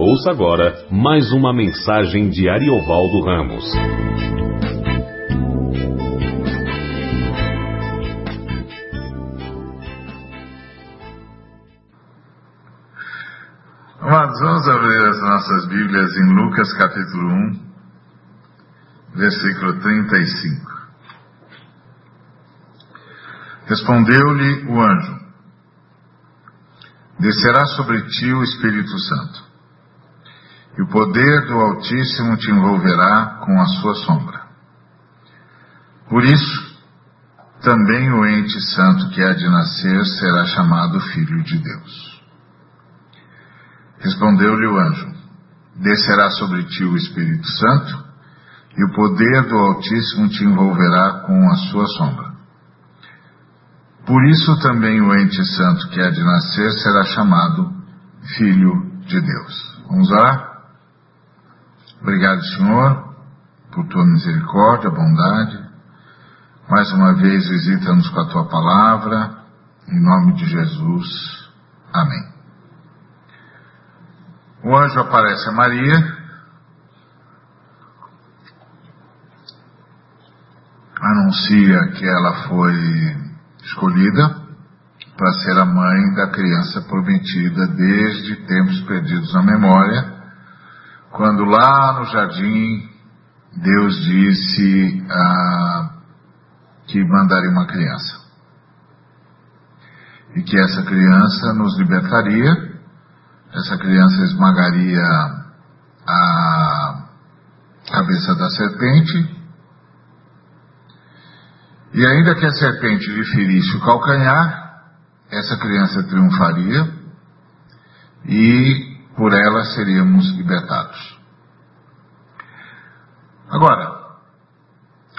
Ouça agora mais uma mensagem de Ariovaldo Ramos. Amados, vamos abrir as nossas Bíblias em Lucas capítulo 1, versículo 35. Respondeu-lhe o anjo: Descerá sobre ti o Espírito Santo, e o poder do Altíssimo te envolverá com a sua sombra. Por isso, também o ente santo que há de nascer será chamado Filho de Deus. Respondeu-lhe o anjo: Descerá sobre ti o Espírito Santo, e o poder do Altíssimo te envolverá com a sua sombra. Por isso também o ente santo que há de nascer será chamado Filho de Deus. Vamos lá? Obrigado, Senhor, por tua misericórdia, bondade. Mais uma vez visita-nos com a tua palavra. Em nome de Jesus. Amém. O anjo aparece a Maria. Anuncia que ela foi escolhida para ser a mãe da criança prometida desde tempos perdidos na memória, quando lá no jardim Deus disse ah, que mandaria uma criança. E que essa criança nos libertaria, essa criança esmagaria a cabeça da serpente e ainda que a serpente lhe ferisse o calcanhar, essa criança triunfaria e por ela seríamos libertados. Agora,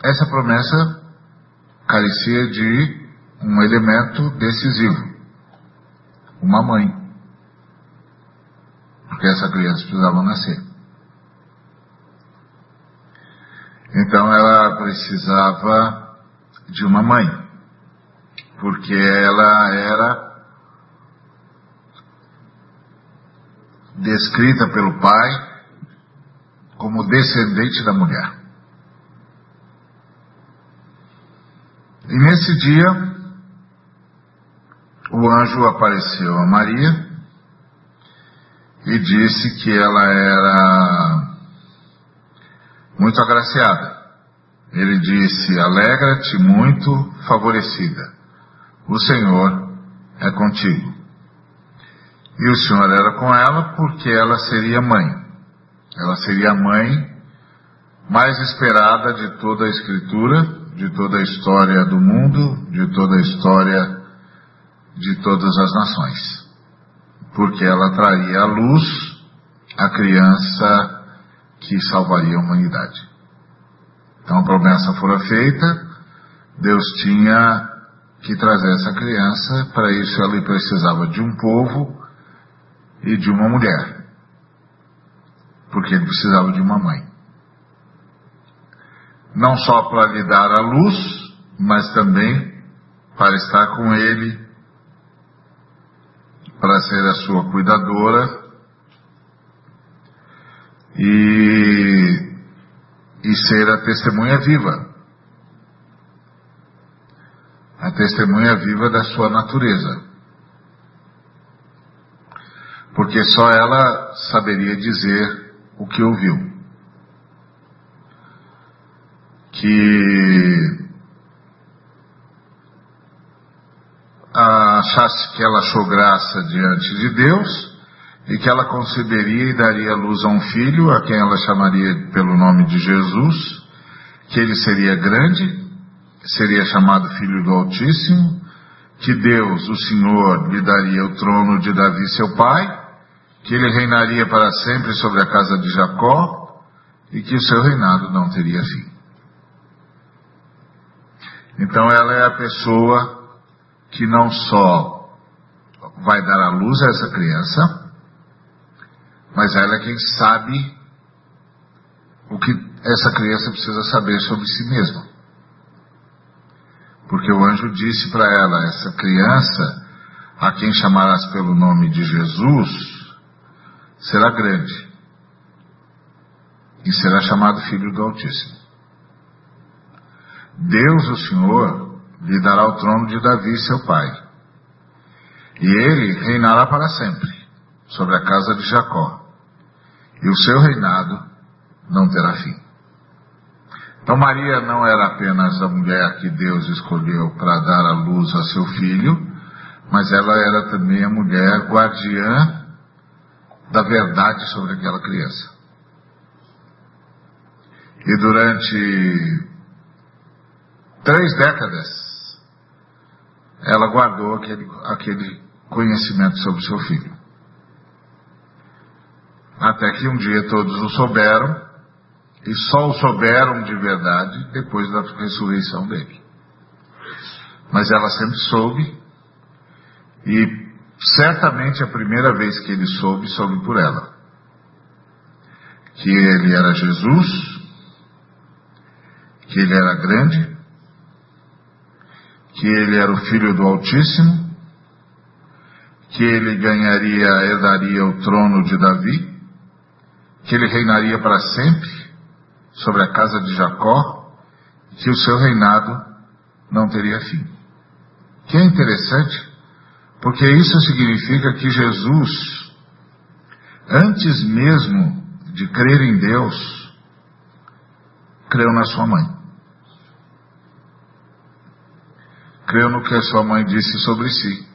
essa promessa carecia de um elemento decisivo, uma mãe, porque essa criança precisava nascer. Então ela precisava de uma mãe, porque ela era descrita pelo pai como descendente da mulher. E nesse dia, o anjo apareceu a Maria e disse que ela era muito agraciada ele disse: Alegra-te muito, favorecida. O Senhor é contigo. E o Senhor era com ela porque ela seria mãe. Ela seria a mãe mais esperada de toda a Escritura, de toda a história do mundo, de toda a história de todas as nações. Porque ela traria à luz a criança que salvaria a humanidade. Então a promessa fora feita, Deus tinha que trazer essa criança, para isso ele precisava de um povo e de uma mulher, porque ele precisava de uma mãe. Não só para lhe dar a luz, mas também para estar com ele, para ser a sua cuidadora e e ser a testemunha viva. A testemunha viva da sua natureza. Porque só ela saberia dizer o que ouviu. Que achasse que ela achou graça diante de Deus e que ela conceberia e daria luz a um filho, a quem ela chamaria pelo nome de Jesus, que ele seria grande, seria chamado Filho do Altíssimo, que Deus, o Senhor, lhe daria o trono de Davi, seu pai, que ele reinaria para sempre sobre a casa de Jacó e que o seu reinado não teria fim. Então ela é a pessoa que não só vai dar a luz a essa criança, mas ela é quem sabe o que essa criança precisa saber sobre si mesma. Porque o anjo disse para ela: essa criança, a quem chamarás pelo nome de Jesus, será grande e será chamado Filho do Altíssimo. Deus, o Senhor, lhe dará o trono de Davi, seu pai, e ele reinará para sempre sobre a casa de Jacó, e o seu reinado não terá fim. Então Maria não era apenas a mulher que Deus escolheu para dar a luz a seu filho, mas ela era também a mulher guardiã da verdade sobre aquela criança. E durante três décadas, ela guardou aquele, aquele conhecimento sobre seu filho. Até que um dia todos o souberam, e só o souberam de verdade depois da ressurreição dele. Mas ela sempre soube, e certamente a primeira vez que ele soube, soube por ela. Que ele era Jesus, que ele era grande, que ele era o filho do Altíssimo, que ele ganharia, herdaria o trono de Davi, que ele reinaria para sempre sobre a casa de Jacó, que o seu reinado não teria fim. Que é interessante, porque isso significa que Jesus, antes mesmo de crer em Deus, creu na sua mãe. Creu no que a sua mãe disse sobre si.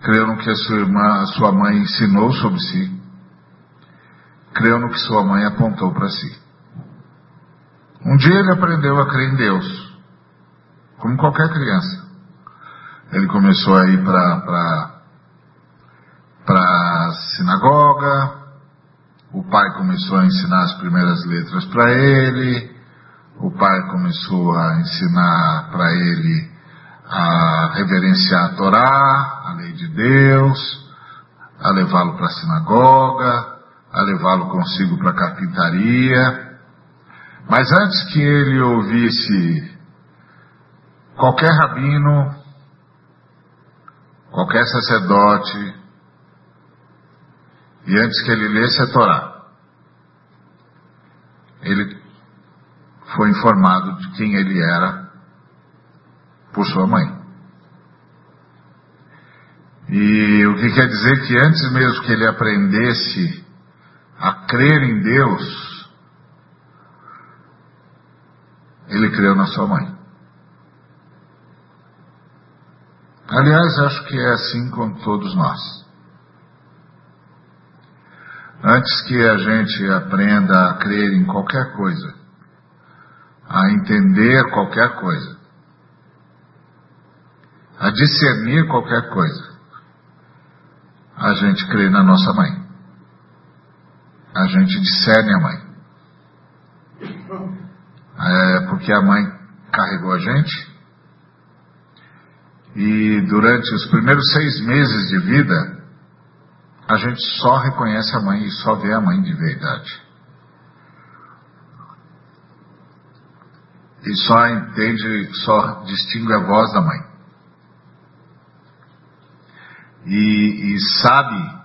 Creu no que a sua irmã, a sua mãe ensinou sobre si. Creu no que sua mãe apontou para si. Um dia ele aprendeu a crer em Deus, como qualquer criança. Ele começou a ir para a sinagoga, o pai começou a ensinar as primeiras letras para ele, o pai começou a ensinar para ele a reverenciar a Torá, a lei de Deus, a levá-lo para a sinagoga, a levá-lo consigo para a carpintaria. Mas antes que ele ouvisse qualquer rabino, qualquer sacerdote, e antes que ele lesse a Torá, ele foi informado de quem ele era por sua mãe. E o que quer dizer que antes mesmo que ele aprendesse a crer em Deus, ele creu na sua mãe. Aliás, acho que é assim com todos nós. Antes que a gente aprenda a crer em qualquer coisa, a entender qualquer coisa, a discernir qualquer coisa, a gente crê na nossa mãe. A gente discerne a mãe. É porque a mãe carregou a gente e durante os primeiros seis meses de vida, a gente só reconhece a mãe e só vê a mãe de verdade. E só entende, só distingue a voz da mãe. E, e sabe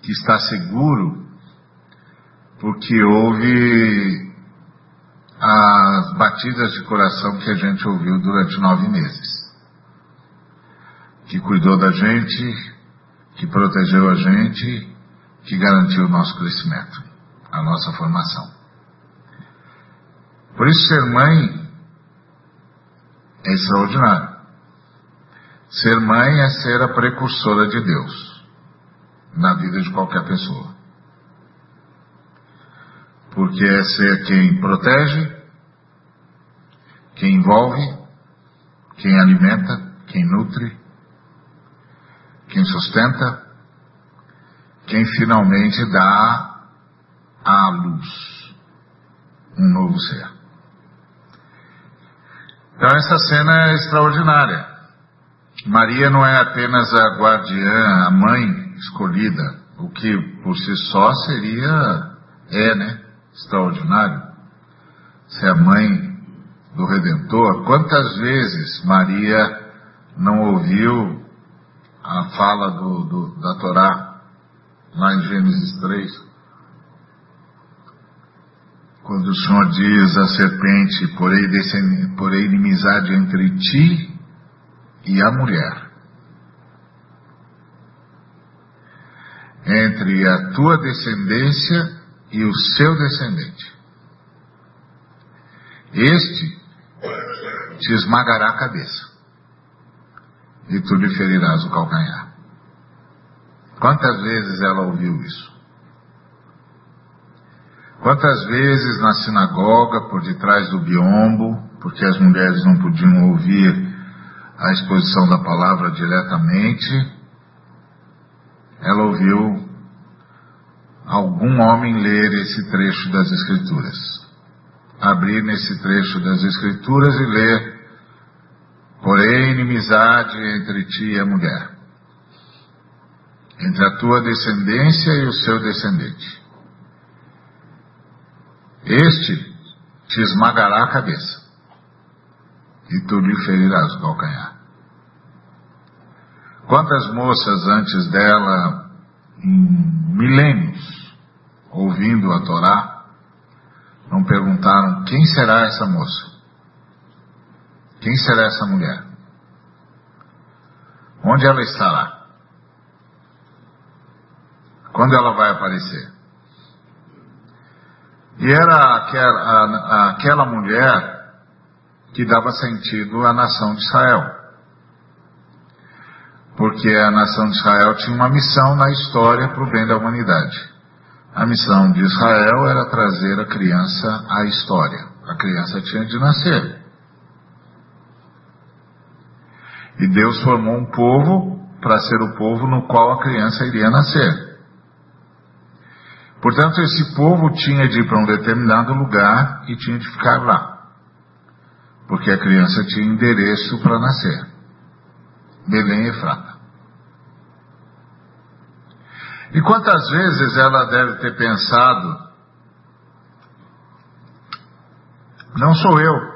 que está seguro porque houve as batidas de coração que a gente ouviu durante nove meses que cuidou da gente, que protegeu a gente, que garantiu o nosso crescimento, a nossa formação. Por isso, ser mãe é extraordinário. Ser mãe é ser a precursora de Deus na vida de qualquer pessoa. Porque é ser quem protege, quem envolve, quem alimenta, quem nutre, quem sustenta, quem finalmente dá à luz um novo ser. Então essa cena é extraordinária. Maria não é apenas a guardiã, a mãe escolhida, o que por si só seria, é, né? Extraordinário. Ser a mãe do Redentor. Quantas vezes Maria não ouviu a fala do, do, da Torá lá em Gênesis 3, quando o Senhor diz à serpente, porei, porei inimizade entre ti e a mulher, entre a tua descendência e o seu descendente. Este te esmagará a cabeça e tu lhe ferirás o calcanhar. Quantas vezes ela ouviu isso? Quantas vezes na sinagoga, por detrás do biombo, porque as mulheres não podiam ouvir a exposição da palavra diretamente, ela ouviu algum homem ler esse trecho das Escrituras. Abrir nesse trecho das Escrituras e ler, porém inimizade entre ti e a mulher, entre a tua descendência e o seu descendente. Este te esmagará a cabeça e tu lhe ferirás o calcanhar. Quantas moças antes dela, em milênios, ouvindo a Torá, não perguntaram quem será essa moça? Quem será essa mulher? Onde ela estará? Quando ela vai aparecer? E era aquela, aquela mulher que dava sentido à nação de Israel. Porque a nação de Israel tinha uma missão na história para o bem da humanidade. A missão de Israel era trazer a criança à história. A criança tinha de nascer. E Deus formou um povo para ser o povo no qual a criança iria nascer. Portanto, esse povo tinha de ir para um determinado lugar e tinha de ficar lá. Porque a criança tinha endereço para nascer. Belém e Efrata. E quantas vezes ela deve ter pensado, não sou eu,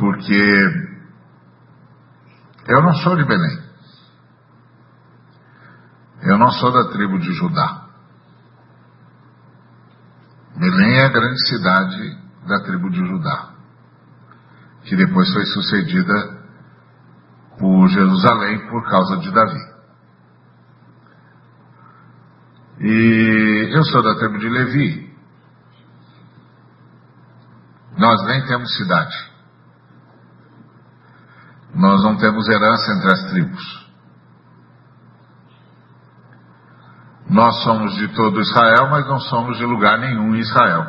porque eu não sou de Belém. Eu não sou da tribo de Judá. Belém é a grande cidade da tribo de Judá, que depois foi sucedida por Jerusalém por causa de Davi. E eu sou da tribo de Levi. Nós nem temos cidade. Nós não temos herança entre as tribos. Nós somos de todo Israel, mas não somos de lugar nenhum em Israel.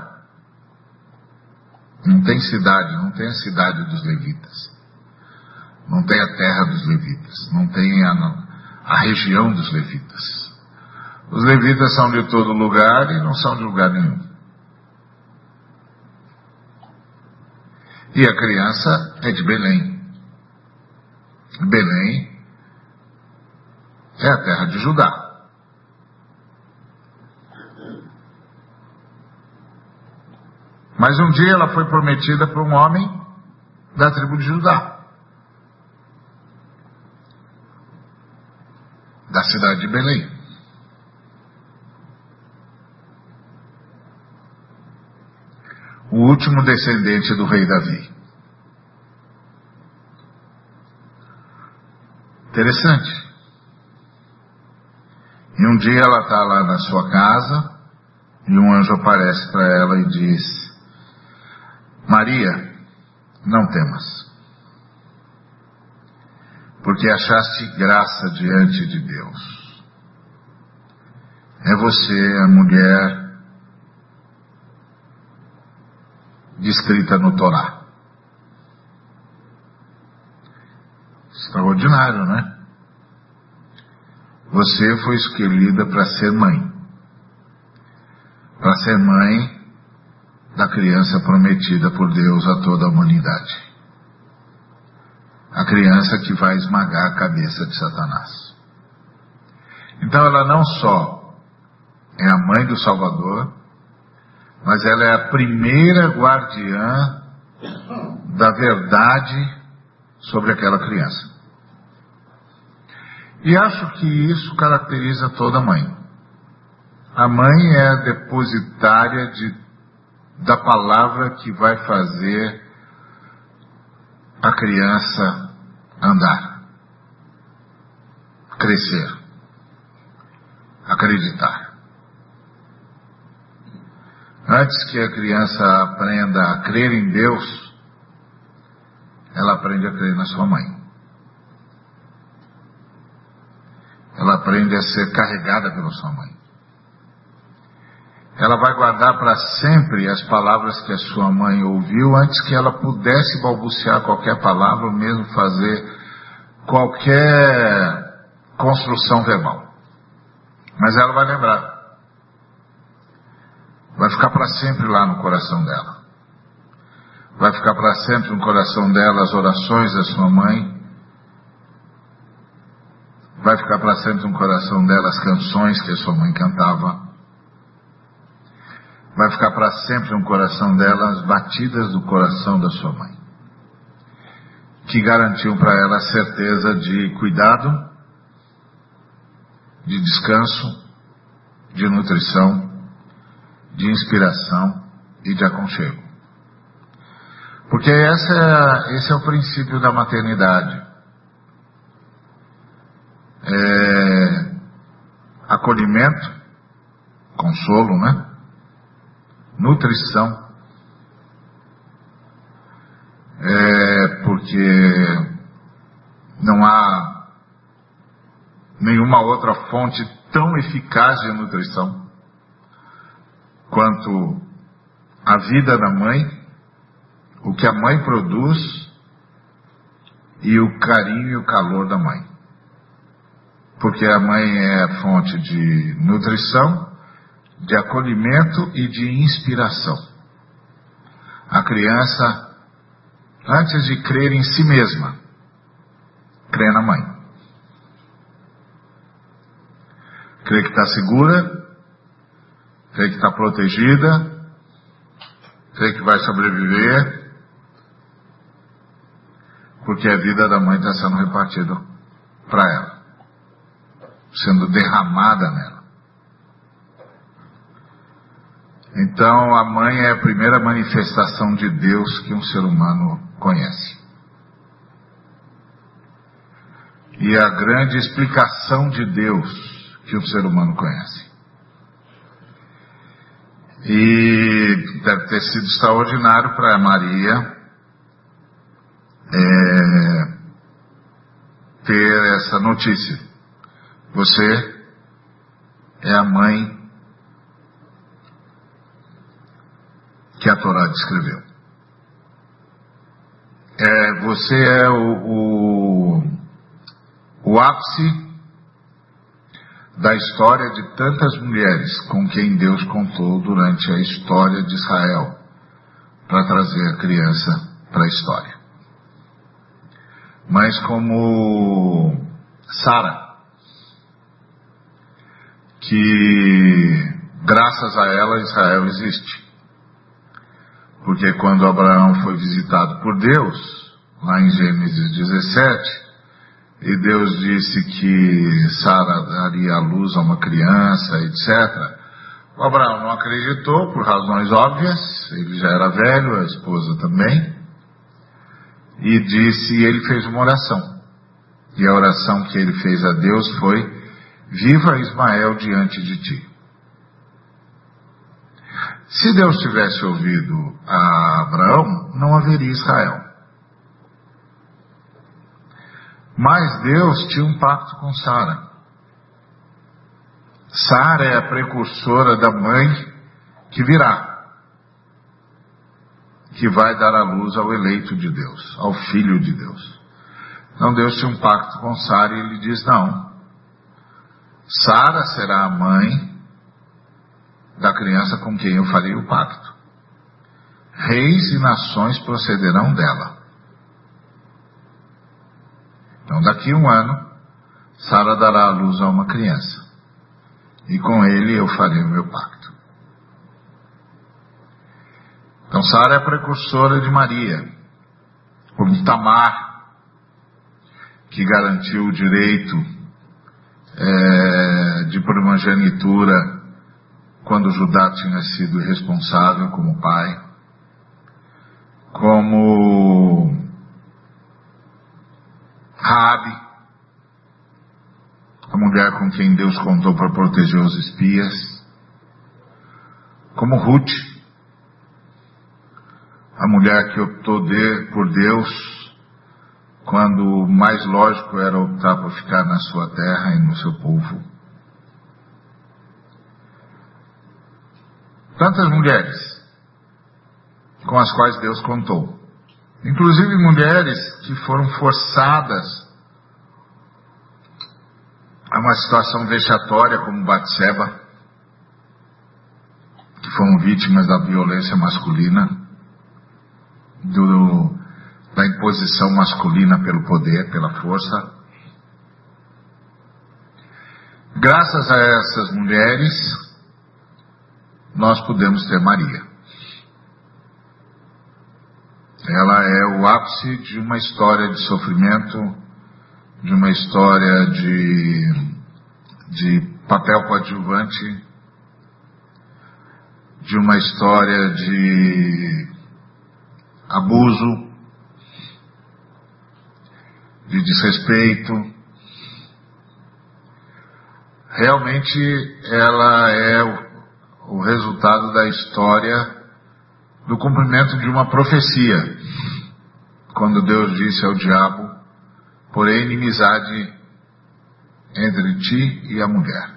Não tem cidade, não tem a cidade dos levitas. Não tem a terra dos levitas. Não tem a, a região dos levitas. Os levitas são de todo lugar e não são de lugar nenhum. E a criança é de Belém. Belém é a terra de Judá. Mas um dia ela foi prometida para um homem da tribo de Judá, da cidade de Belém. O último descendente do rei Davi. Interessante. E um dia ela está lá na sua casa e um anjo aparece para ela e diz: Maria, não temas, porque achaste graça diante de Deus. É você a mulher descrita no Torá. Extraordinário, né? Você foi escolhida para ser mãe. Para ser mãe da criança prometida por Deus a toda a humanidade. A criança que vai esmagar a cabeça de Satanás. Então ela não só é a mãe do Salvador, mas ela é a primeira guardiã da verdade sobre aquela criança. E acho que isso caracteriza toda mãe. A mãe é a depositária de, da palavra que vai fazer a criança andar, crescer, acreditar. Antes que a criança aprenda a crer em Deus, ela aprende a crer na sua mãe. Ela aprende a ser carregada pela sua mãe. Ela vai guardar para sempre as palavras que a sua mãe ouviu antes que ela pudesse balbuciar qualquer palavra ou mesmo fazer qualquer construção verbal. Mas ela vai lembrar. Vai ficar para sempre lá no coração dela. Vai ficar para sempre no coração dela as orações da sua mãe, Vai ficar para sempre no coração dela as canções que a sua mãe cantava. Vai ficar para sempre no coração dela as batidas do coração da sua mãe. Que garantiam para ela a certeza de cuidado, de descanso, de nutrição, de inspiração e de aconchego. Porque é, esse é o princípio da maternidade é, acolhimento, consolo, né? Nutrição. É, porque não há nenhuma outra fonte tão eficaz de nutrição quanto a vida da mãe, o que a mãe produz e o carinho e o calor da mãe porque a mãe é fonte de nutrição, de acolhimento e de inspiração. A criança, antes de crer em si mesma, crê na mãe. Crê que está segura, crê que está protegida, crê que vai sobreviver, porque a vida da mãe está sendo repartida para ela sendo derramada nela. Então a mãe é a primeira manifestação de Deus que um ser humano conhece. E a grande explicação de Deus que um ser humano conhece. E deve ter sido extraordinário para Maria é, ter essa notícia você é a mãe que a Torá descreveu. É, você é o, o, o ápice da história de tantas mulheres com quem Deus contou durante a história de Israel para trazer a criança para a história. Mas como Sara, que graças a ela Israel existe. Porque quando Abraão foi visitado por Deus, lá em Gênesis 17, e Deus disse que Sara daria luz a uma criança, etc. O Abraão não acreditou por razões óbvias, ele já era velho, a esposa também, e disse, e ele fez uma oração. E a oração que ele fez a Deus foi: Viva Ismael diante de ti. Se Deus tivesse ouvido a Abraão, não haveria Israel. Mas Deus tinha um pacto com Sara. Sara é a precursora da mãe que virá, que vai dar a luz ao eleito de Deus, ao filho de Deus. Então Deus tinha um pacto com Sara e ele diz: não, Sara será a mãe da criança com quem eu farei o pacto. Reis e nações procederão dela. Então, daqui a um ano, Sara dará a luz a uma criança. E com ele eu farei o meu pacto. Então, Sara é precursora de Maria, como Tamar, que garantiu o direito é, de primogenitura quando Judá tinha sido responsável como pai, como Rabi, a mulher com quem Deus contou para proteger os espias, como Ruth, a mulher que optou de, por Deus quando o mais lógico era optar por ficar na sua terra e no seu povo. Tantas mulheres com as quais Deus contou, inclusive mulheres que foram forçadas a uma situação vexatória como Batseba, que foram vítimas da violência masculina, do, da imposição masculina pelo poder, pela força. Graças a essas mulheres, nós podemos ter Maria. Ela é o ápice de uma história de sofrimento, de uma história de, de papel coadjuvante, de uma história de abuso, de desrespeito. Realmente ela é o, resultado da história do cumprimento de uma profecia, quando Deus disse ao diabo: porém inimizade entre ti e a mulher.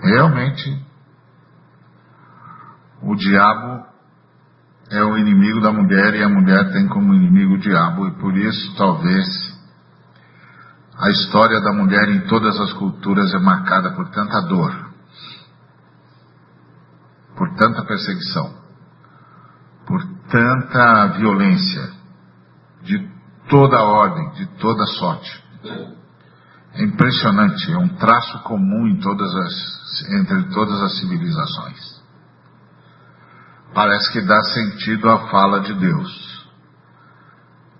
Realmente, o diabo é o inimigo da mulher e a mulher tem como inimigo o diabo, e por isso talvez a história da mulher em todas as culturas é marcada por tanta dor, por tanta perseguição, por tanta violência, de toda ordem, de toda sorte. É impressionante, é um traço comum em todas as, entre todas as civilizações parece que dá sentido à fala de Deus.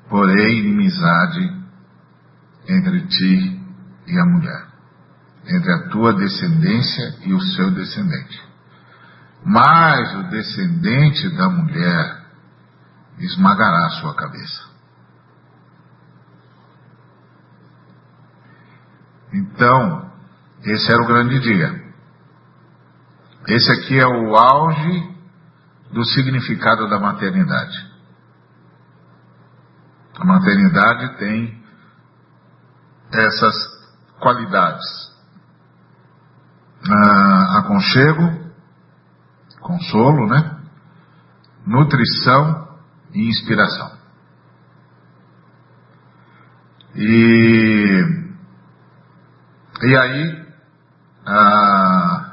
Porém, inimizade entre ti e a mulher, entre a tua descendência e o seu descendente. Mas o descendente da mulher esmagará a sua cabeça. Então, esse era o grande dia. Esse aqui é o auge do significado da maternidade. A maternidade tem essas qualidades: ah, aconchego, consolo, né? Nutrição e inspiração. E, e aí, ah,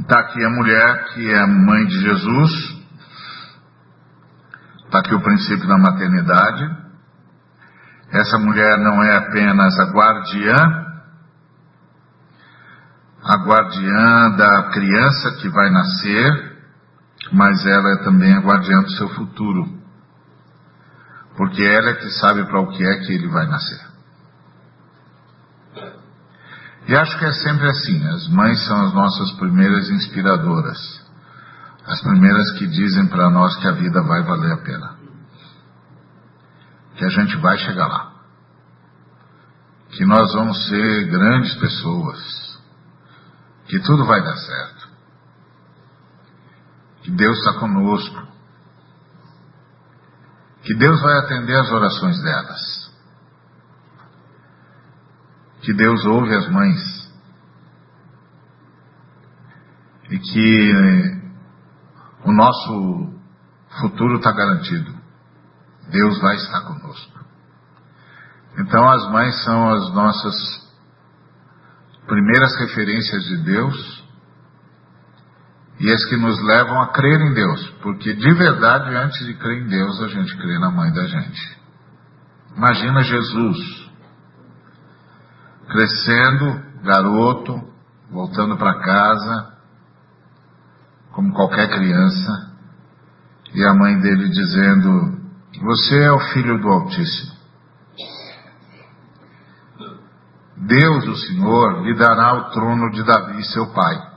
Está aqui a mulher que é mãe de Jesus. Está aqui o princípio da maternidade. Essa mulher não é apenas a guardiã, a guardiã da criança que vai nascer, mas ela é também a guardiã do seu futuro. Porque ela é que sabe para o que é que ele vai nascer. E acho que é sempre assim: as mães são as nossas primeiras inspiradoras, as primeiras que dizem para nós que a vida vai valer a pena, que a gente vai chegar lá, que nós vamos ser grandes pessoas, que tudo vai dar certo, que Deus está conosco, que Deus vai atender as orações delas que Deus ouve as mães e que o nosso futuro está garantido. Deus vai estar conosco. Então as mães são as nossas primeiras referências de Deus e as que nos levam a crer em Deus, porque de verdade, antes de crer em Deus, a gente crê na mãe da gente. Imagina Jesus, crescendo, garoto, voltando para casa, como qualquer criança, e a mãe dele dizendo: Você é o filho do Altíssimo. Deus, o Senhor, lhe dará o trono de Davi, seu pai.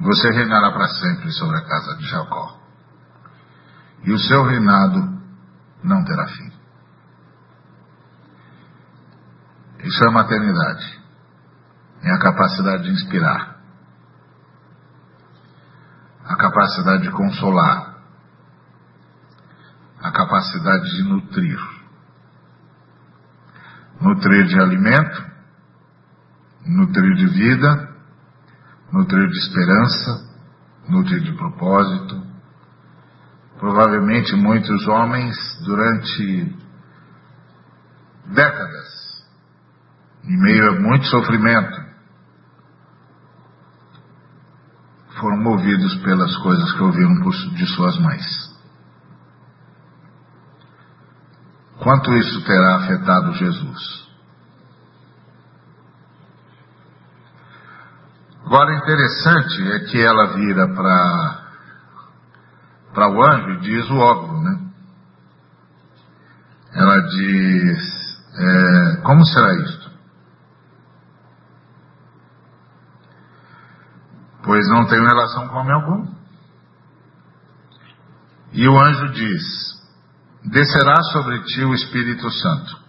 Você reinará para sempre sobre a casa de Jacó. E o seu reinado não terá fim. Isso é maternidade. É a capacidade de inspirar. A capacidade de consolar. A capacidade de nutrir. Nutrir de alimento, nutrir de vida, nutrir de esperança, nutrir de propósito. Provavelmente muitos homens, durante décadas, em meio a muito sofrimento, foram movidos pelas coisas que ouviram de suas mães. Quanto isso terá afetado Jesus? Agora, interessante é que ela vira para para o anjo e diz o óbvio, né? Ela diz: é, Como será isto? Pois não tenho relação com homem algum. E o anjo diz: Descerá sobre ti o Espírito Santo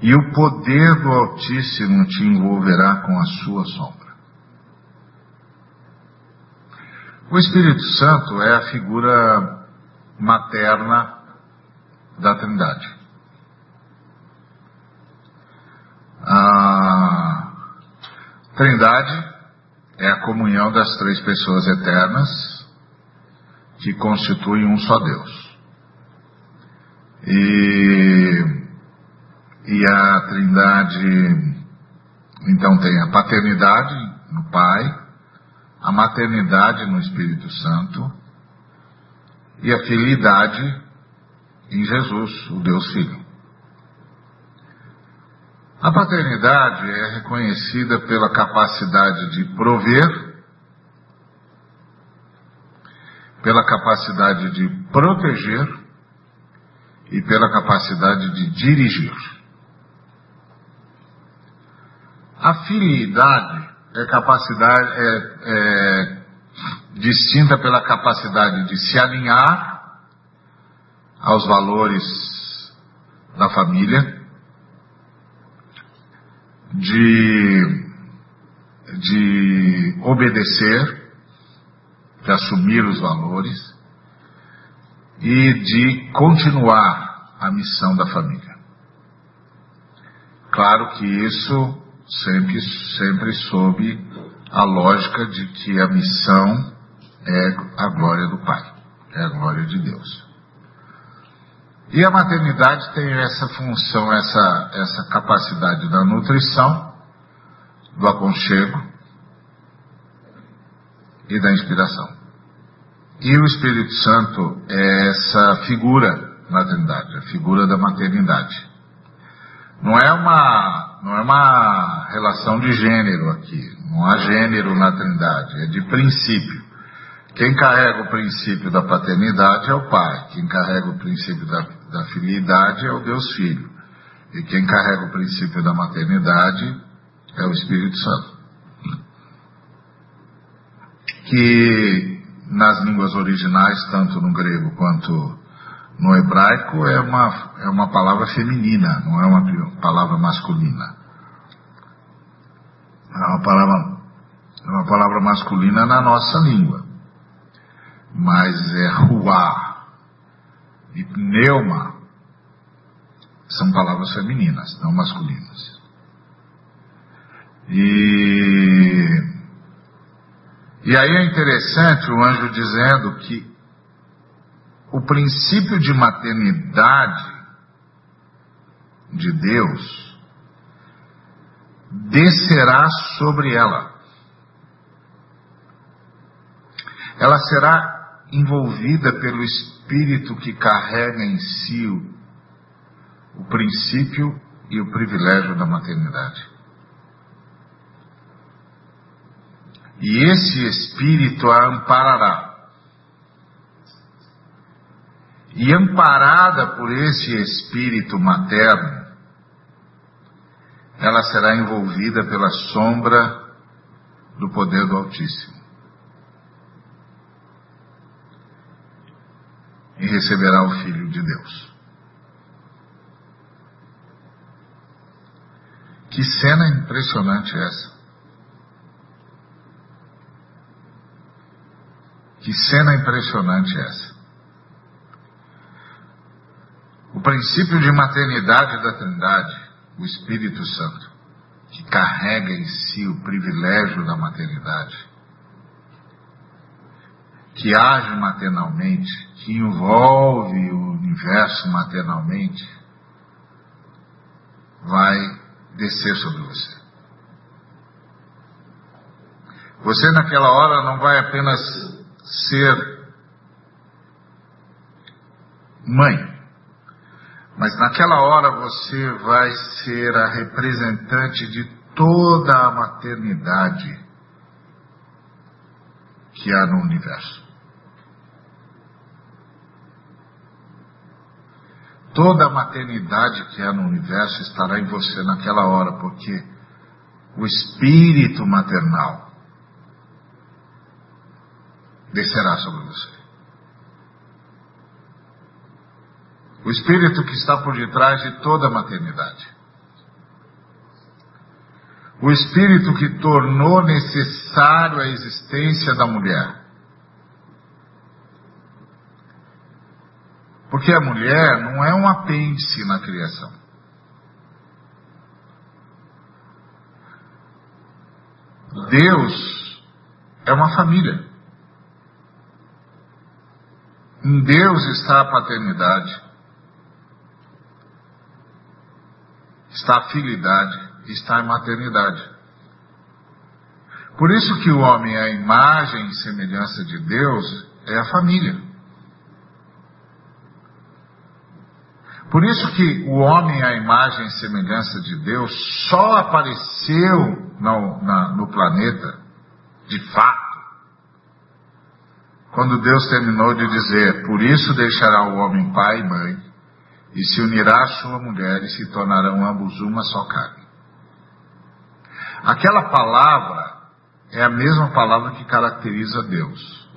e o poder do Altíssimo te envolverá com a sua sombra. O Espírito Santo é a figura materna da Trindade. A Trindade é a comunhão das três pessoas eternas que constituem um só Deus. E e a Trindade, então tem a paternidade no Pai, a maternidade no Espírito Santo e a filidade em Jesus, o Deus Filho. A paternidade é reconhecida pela capacidade de prover, pela capacidade de proteger e pela capacidade de dirigir. A filiidade é capacidade é, é distinta pela capacidade de se alinhar aos valores da família, de, de obedecer, de assumir os valores e de continuar a missão da família. Claro que isso sempre, sempre sob a lógica de que a missão é a glória do Pai, é a glória de Deus. E a maternidade tem essa função, essa, essa capacidade da nutrição, do aconchego e da inspiração. E o Espírito Santo é essa figura na Trindade, a figura da maternidade. Não é uma, não é uma relação de gênero aqui. Não há gênero na Trindade, é de princípio. Quem carrega o princípio da paternidade é o Pai. Quem carrega o princípio da, da filiidade é o Deus Filho. E quem carrega o princípio da maternidade é o Espírito Santo. Que nas línguas originais, tanto no grego quanto no hebraico é uma, é uma palavra feminina, não é uma palavra masculina. É uma palavra, é uma palavra masculina na nossa língua. Mas é ruá e pneuma são palavras femininas, não masculinas. E, e aí é interessante o anjo dizendo que o princípio de maternidade de Deus descerá sobre ela. Ela será envolvida pelo Espírito que carrega em si o, o princípio e o privilégio da maternidade. E esse Espírito a amparará e amparada por esse espírito materno, ela será envolvida pela sombra do poder do Altíssimo. E receberá o Filho de Deus. Que cena impressionante é essa? Que cena impressionante é essa? O princípio de maternidade da Trindade, o Espírito Santo, que carrega em si o privilégio da maternidade, que age maternalmente, que envolve o universo maternalmente, vai descer sobre você. Você naquela hora não vai apenas ser mãe, mas naquela hora você vai ser a representante de toda a maternidade que há no universo. Toda a maternidade que há no universo estará em você naquela hora, porque o espírito maternal descerá sobre você. O espírito que está por detrás de toda a maternidade. O espírito que tornou necessário a existência da mulher. Porque a mulher não é um apêndice na criação. Deus é uma família. Em Deus está a paternidade, está a filidade, está a maternidade. Por isso que o homem, é a imagem e semelhança de Deus, é a família. Por isso que o homem, à imagem e semelhança de Deus, só apareceu no, na, no planeta, de fato, quando Deus terminou de dizer: Por isso deixará o homem pai e mãe, e se unirá à sua mulher, e se tornarão ambos uma só carne. Aquela palavra é a mesma palavra que caracteriza Deus.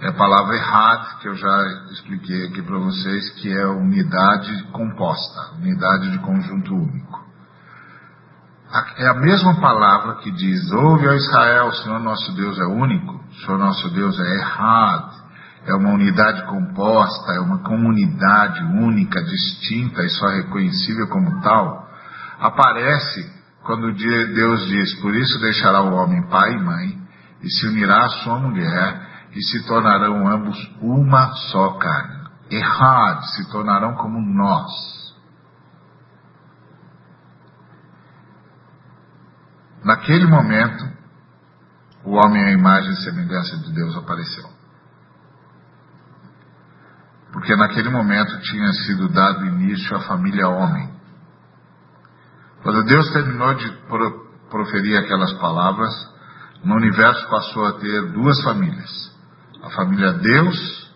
É a palavra errad, que eu já expliquei aqui para vocês, que é unidade composta, unidade de conjunto único. É a mesma palavra que diz, ouve, ó Israel, o Senhor nosso Deus é único, o Senhor nosso Deus é errad, é uma unidade composta, é uma comunidade única, distinta e só reconhecível como tal, aparece quando Deus diz, por isso deixará o homem pai e mãe, e se unirá à sua mulher, e se tornarão ambos uma só carne. Errad, se tornarão como nós. Naquele momento, o homem à imagem e semelhança de Deus apareceu. Porque naquele momento tinha sido dado início à família homem. Quando Deus terminou de proferir aquelas palavras, no universo passou a ter duas famílias a família Deus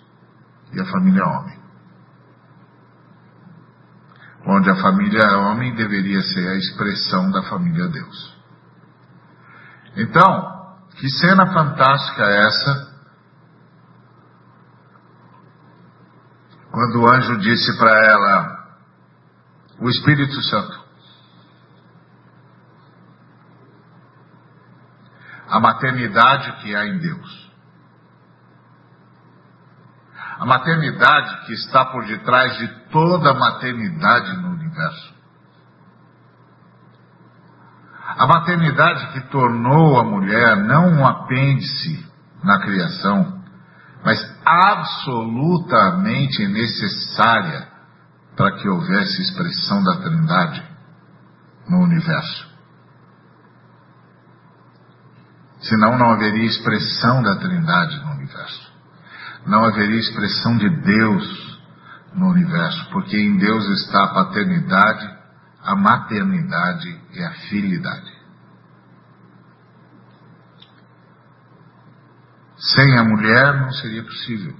e a família homem. Onde a família homem deveria ser a expressão da família Deus. Então, que cena fantástica é essa? Quando o anjo disse para ela, o Espírito Santo, a maternidade que há em Deus. A maternidade que está por detrás de toda a maternidade no universo. A maternidade que tornou a mulher não um apêndice na criação, mas absolutamente necessária para que houvesse expressão da Trindade no universo. Senão não haveria expressão da Trindade no universo não haveria expressão de Deus no universo, porque em Deus está a paternidade, a maternidade e a filidade. Sem a mulher não seria possível.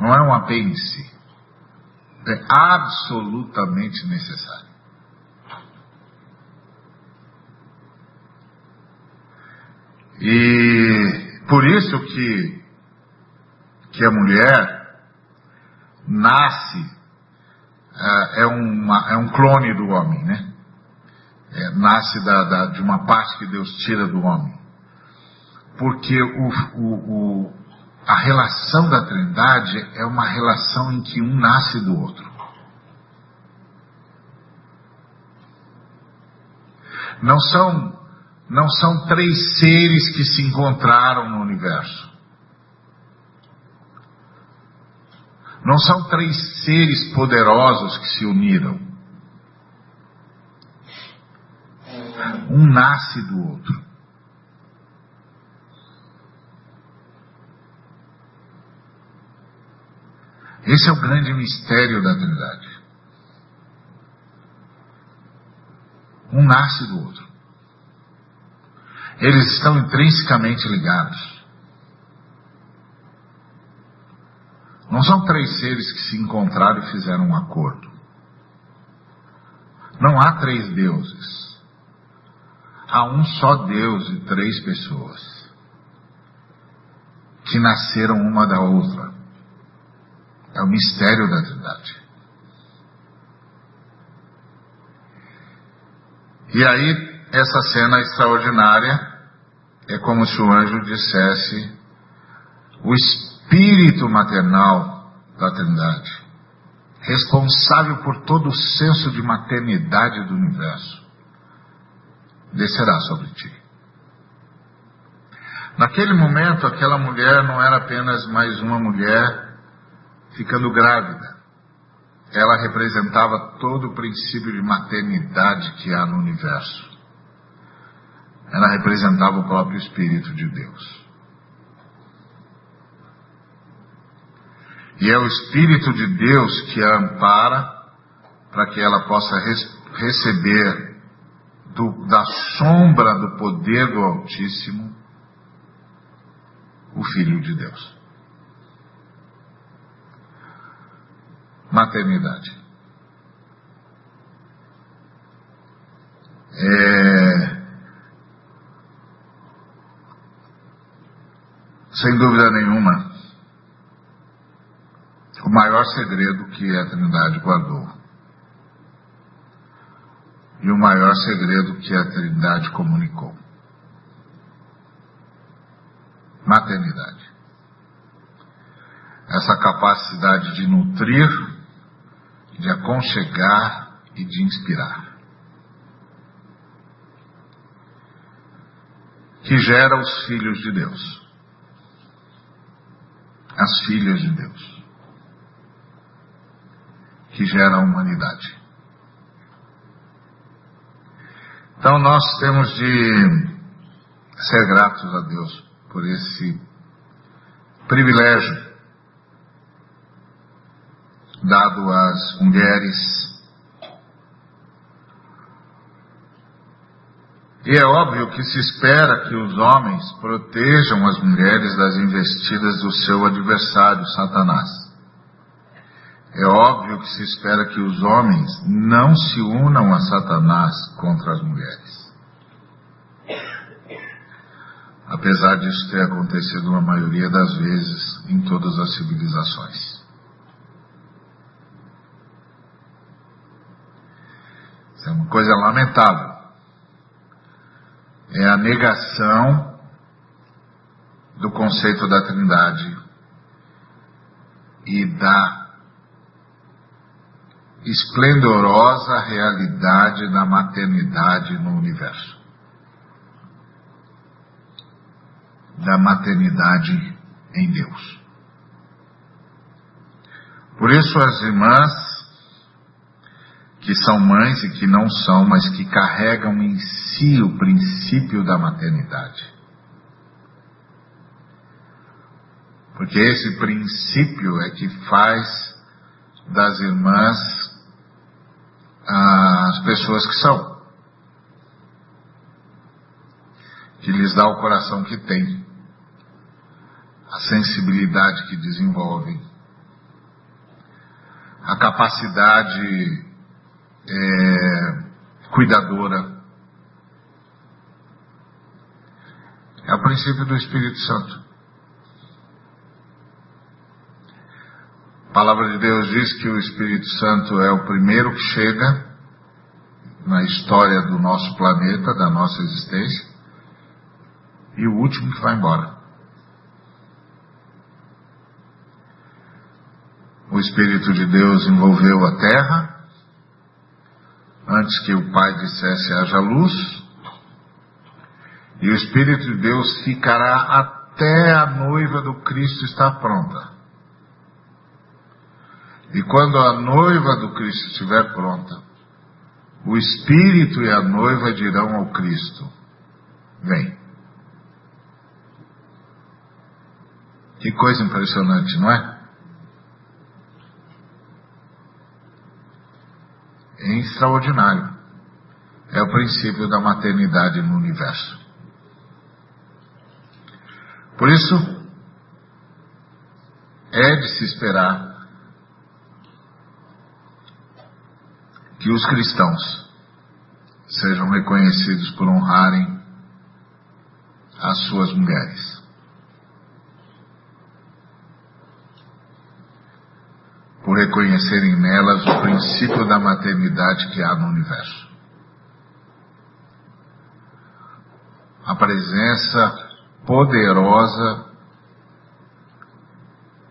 Não é um apêndice. É absolutamente necessário. E por isso que que a mulher nasce, é, uma, é um clone do homem, né? É, nasce da, da, de uma parte que Deus tira do homem. Porque o, o, o, a relação da Trindade é uma relação em que um nasce do outro. Não são, não são três seres que se encontraram no universo. Não são três seres poderosos que se uniram. Um nasce do outro. Esse é o grande mistério da Trindade. Um nasce do outro. Eles estão intrinsecamente ligados. Não são três seres que se encontraram e fizeram um acordo. Não há três deuses. Há um só Deus e três pessoas que nasceram uma da outra. É o mistério da Trindade. E aí, essa cena extraordinária é como se o anjo dissesse: o espírito maternal da Trindade, responsável por todo o senso de maternidade do universo, descerá sobre ti. Naquele momento, aquela mulher não era apenas mais uma mulher ficando grávida. Ela representava todo o princípio de maternidade que há no universo. Ela representava o próprio Espírito de Deus. E é o Espírito de Deus que a ampara para que ela possa receber do, da sombra do poder do Altíssimo o Filho de Deus. maternidade. É... Sem dúvida nenhuma, o maior segredo que a Trindade guardou. E o maior segredo que a Trindade comunicou. Maternidade. Essa capacidade de nutrir de aconchegar e de inspirar. Que gera os filhos de Deus, as filhas de Deus, que gera a humanidade. Então nós temos de ser gratos a Deus por esse privilégio dado às mulheres. E é óbvio que se espera que os homens protejam as mulheres das investidas do seu adversário, Satanás. É óbvio que se espera que os homens não se unam a Satanás contra as mulheres. Apesar disso ter acontecido na maioria das vezes em todas as civilizações. Isso é uma coisa lamentável. É a negação do conceito da Trindade e da esplendorosa realidade da maternidade no universo. Da maternidade em Deus. Por isso as irmãs que são mães e que não são, mas que carregam em si o princípio da maternidade. Porque esse princípio é que faz das irmãs as pessoas que são. Que lhes dá o coração que tem, a sensibilidade que desenvolvem, a capacidade é, cuidadora. É o princípio do Espírito Santo. A palavra de Deus diz que o Espírito Santo é o primeiro que chega na história do nosso planeta, da nossa existência, e o último que vai embora. O Espírito de Deus envolveu a terra, antes que o Pai dissesse haja luz, e o Espírito de Deus ficará até a noiva do Cristo estar pronta. E quando a noiva do Cristo estiver pronta, o Espírito e a noiva dirão ao Cristo: Vem. Que coisa impressionante, não é? É extraordinário. É o princípio da maternidade no universo. Por isso, é de se esperar que os cristãos sejam reconhecidos por honrarem as suas mulheres. Por reconhecerem nelas o princípio da maternidade que há no universo. A presença poderosa,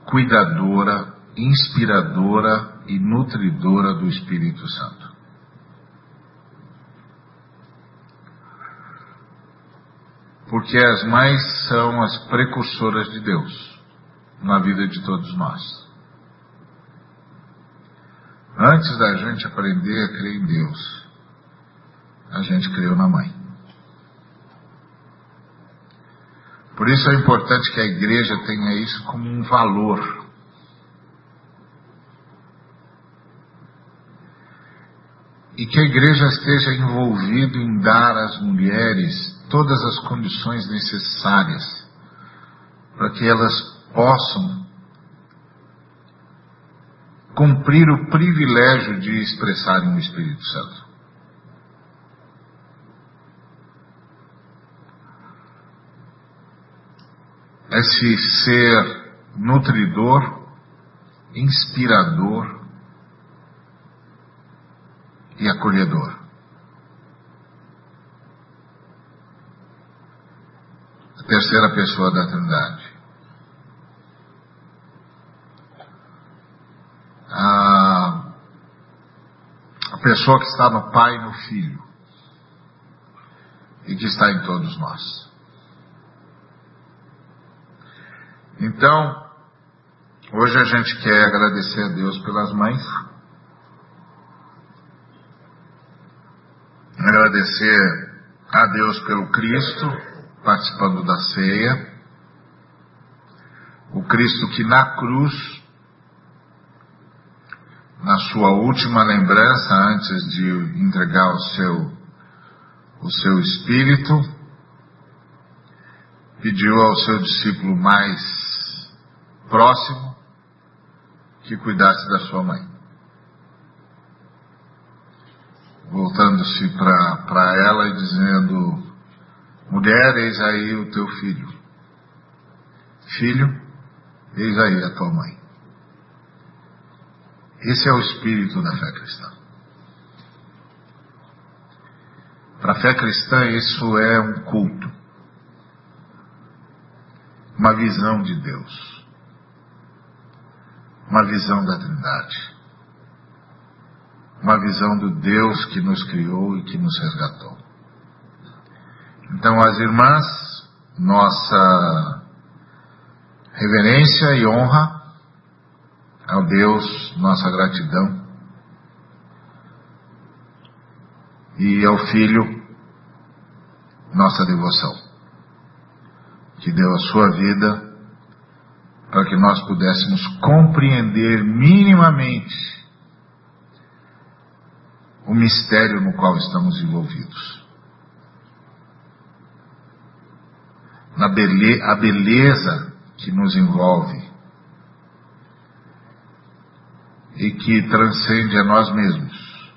cuidadora, inspiradora e nutridora do Espírito Santo. Porque as mães são as precursoras de Deus na vida de todos nós. Antes da gente aprender a crer em Deus, a gente creu na mãe. Por isso é importante que a igreja tenha isso como um valor e que a igreja esteja envolvida em dar às mulheres todas as condições necessárias para que elas possam cumprir o privilégio de expressarem o Espírito Santo. Esse ser nutridor, inspirador, e acolhedor. A terceira pessoa da Trindade. A, a pessoa que está no Pai e no Filho e que está em todos nós. Então, hoje a gente quer agradecer a Deus pelas mães agradecer a Deus pelo Cristo, participando da ceia. O Cristo que na cruz, na sua última lembrança, antes de entregar o seu, o seu espírito, pediu ao seu discípulo mais próximo que cuidasse da sua mãe. Voltando-se para ela e dizendo: Mulher, eis aí o teu filho. Filho, eis aí a tua mãe. Esse é o espírito da fé cristã. Para a fé cristã, isso é um culto, uma visão de Deus, uma visão da Trindade uma visão do Deus que nos criou e que nos resgatou. Então, as irmãs, nossa reverência e honra ao Deus, nossa gratidão. E ao Filho, nossa devoção, que deu a sua vida para que nós pudéssemos compreender minimamente o mistério no qual estamos envolvidos. Na bele a beleza que nos envolve e que transcende a nós mesmos,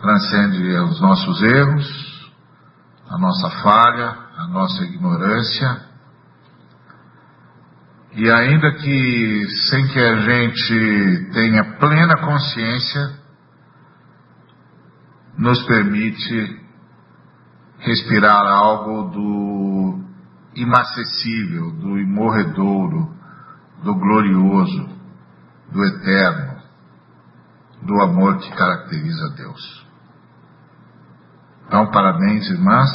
transcende os nossos erros, a nossa falha, a nossa ignorância, e ainda que sem que a gente tenha plena consciência, nos permite respirar algo do inacessível, do imorredouro, do glorioso, do eterno, do amor que caracteriza Deus. Então, parabéns, irmãs.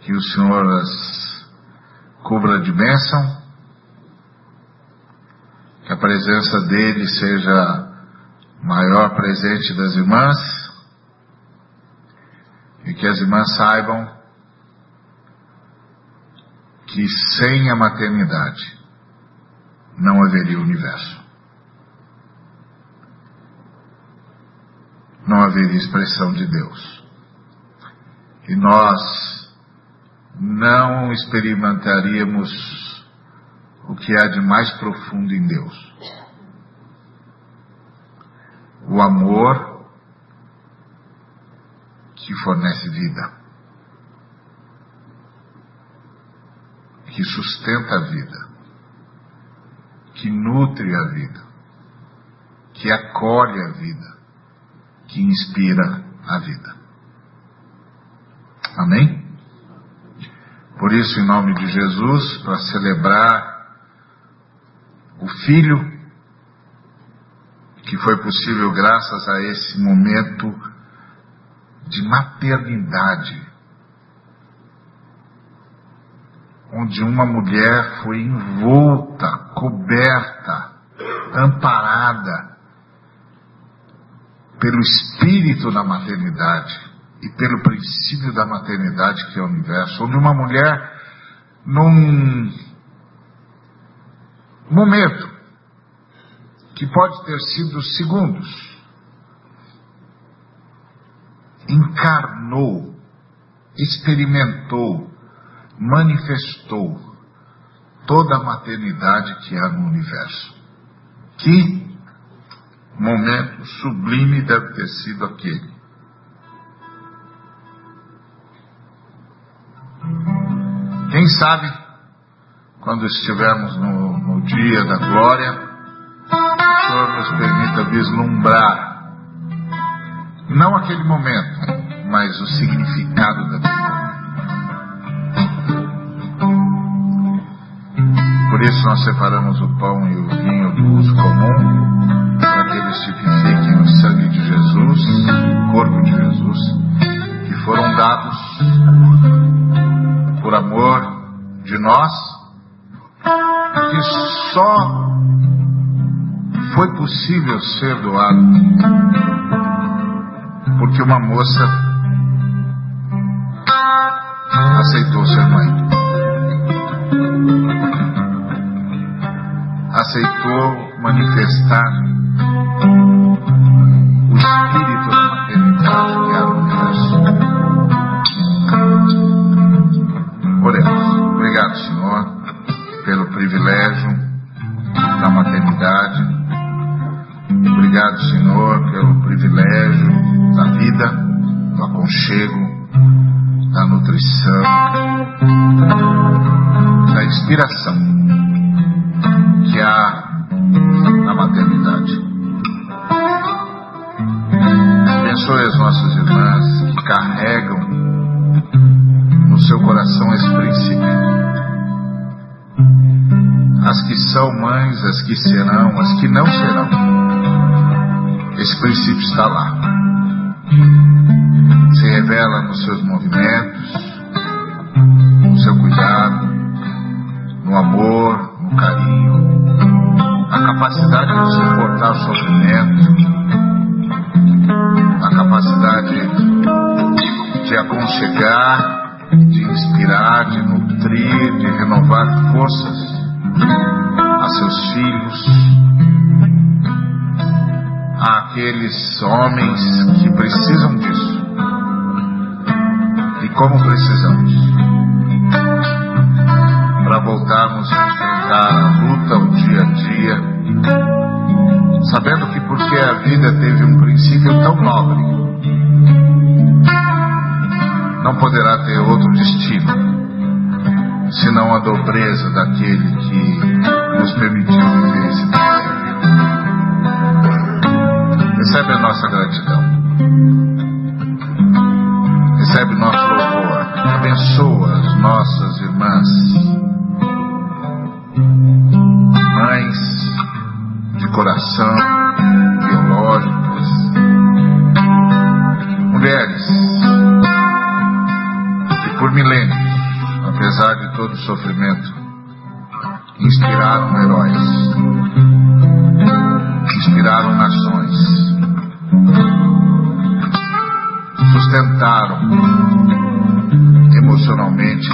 Que o Senhor as cubra de bênção. Que a presença dele seja maior presente das irmãs. E que as irmãs saibam que sem a maternidade não haveria universo. Não haveria expressão de Deus. E nós não experimentaríamos o que há de mais profundo em Deus. O amor que fornece vida. que sustenta a vida, que nutre a vida, que acolhe a vida, que inspira a vida. Amém? Por isso, em nome de Jesus, para celebrar o Filho, que foi possível graças a esse momento de maternidade onde uma mulher foi envolta, coberta, amparada pelo espírito da maternidade e pelo princípio da maternidade que é o universo, onde uma mulher, num momento que pode ter sido segundos, encarnou, experimentou manifestou toda a maternidade que há no universo. Que momento sublime deve ter sido aquele. Quem sabe, quando estivermos no, no dia da glória, Senhor nos permita vislumbrar, não aquele momento, mas o significado daquele momento. Por isso nós separamos o pão e o vinho do uso comum, para que eles tipifiquem o sangue de Jesus, o corpo de Jesus, que foram dados por amor de nós, que só foi possível ser doado porque uma moça aceitou ser mãe. aceitou manifestar privilégio da vida, do aconchego, da nutrição, da inspiração que há na maternidade. Abençoe as nossas irmãs que carregam no seu coração esse princípio. As que são mães, as que serão, princípio poderá ter outro destino senão a dobreza daquele que nos permitiu viver esse tempo. Recebe a nossa gratidão. Recebe nosso louvor. Abençoa as nossas irmãs, sofrimento, inspiraram heróis, inspiraram nações, sustentaram emocionalmente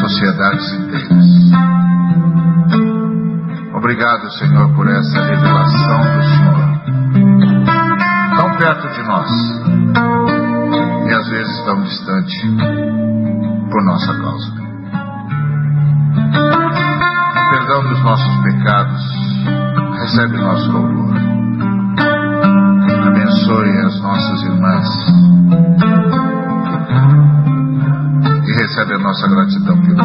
sociedades inteiras. Obrigado, Senhor, por essa revelação do Senhor, tão perto de nós Abençoe as nossas irmãs. E recebe a nossa gratidão pelo